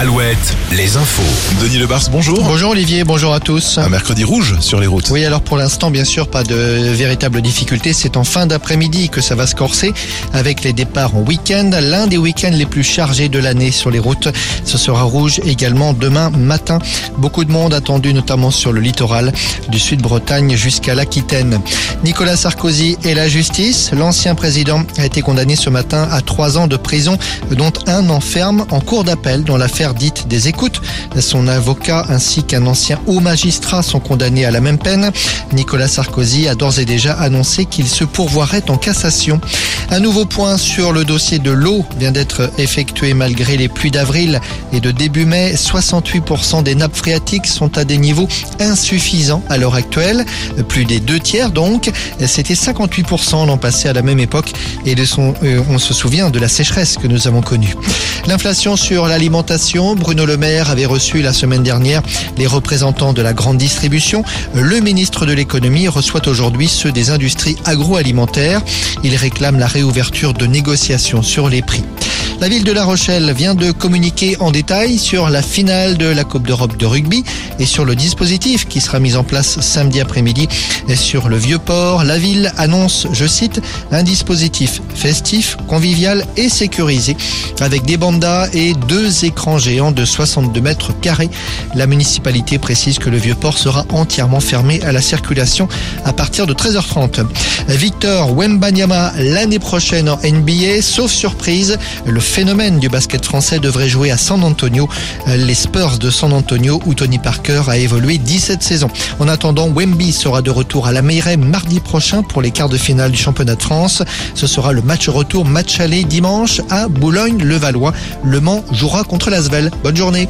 Alouette, les infos. Denis Lebars, bonjour. Bonjour Olivier, bonjour à tous. Un mercredi rouge sur les routes. Oui, alors pour l'instant, bien sûr, pas de véritable difficulté. C'est en fin d'après-midi que ça va se corser avec les départs en week-end. L'un des week-ends les plus chargés de l'année sur les routes. Ce sera rouge également demain matin. Beaucoup de monde attendu, notamment sur le littoral du Sud-Bretagne jusqu'à l'Aquitaine. Nicolas Sarkozy et la justice. L'ancien président a été condamné ce matin à trois ans de prison, dont un an ferme en cours d'appel dans l'affaire des écoutes. Son avocat ainsi qu'un ancien haut magistrat sont condamnés à la même peine. Nicolas Sarkozy a d'ores et déjà annoncé qu'il se pourvoirait en cassation. Un nouveau point sur le dossier de l'eau vient d'être effectué malgré les pluies d'avril et de début mai. 68% des nappes phréatiques sont à des niveaux insuffisants à l'heure actuelle. Plus des deux tiers donc. C'était 58% l'an passé à la même époque et de son, euh, on se souvient de la sécheresse que nous avons connue. L'inflation sur l'alimentation, Bruno Le Maire avait reçu la semaine dernière les représentants de la grande distribution. Le ministre de l'économie reçoit aujourd'hui ceux des industries agroalimentaires. Il réclame la réouverture de négociations sur les prix. La ville de La Rochelle vient de communiquer en détail sur la finale de la Coupe d'Europe de rugby et sur le dispositif qui sera mis en place samedi après-midi sur le Vieux-Port. La ville annonce, je cite, un dispositif festif, convivial et sécurisé avec des bandas et deux écrans géants de 62 mètres carrés. La municipalité précise que le Vieux-Port sera entièrement fermé à la circulation à partir de 13h30. Victor Wembanyama l'année prochaine en NBA, sauf surprise, le phénomène du basket français devrait jouer à San Antonio, les Spurs de San Antonio où Tony Parker a évolué 17 saisons. En attendant, Wemby sera de retour à la Meilleray mardi prochain pour les quarts de finale du championnat de France. Ce sera le match retour, match aller dimanche à Boulogne-le-Valois. Le Mans jouera contre l'Asvel. Bonne journée.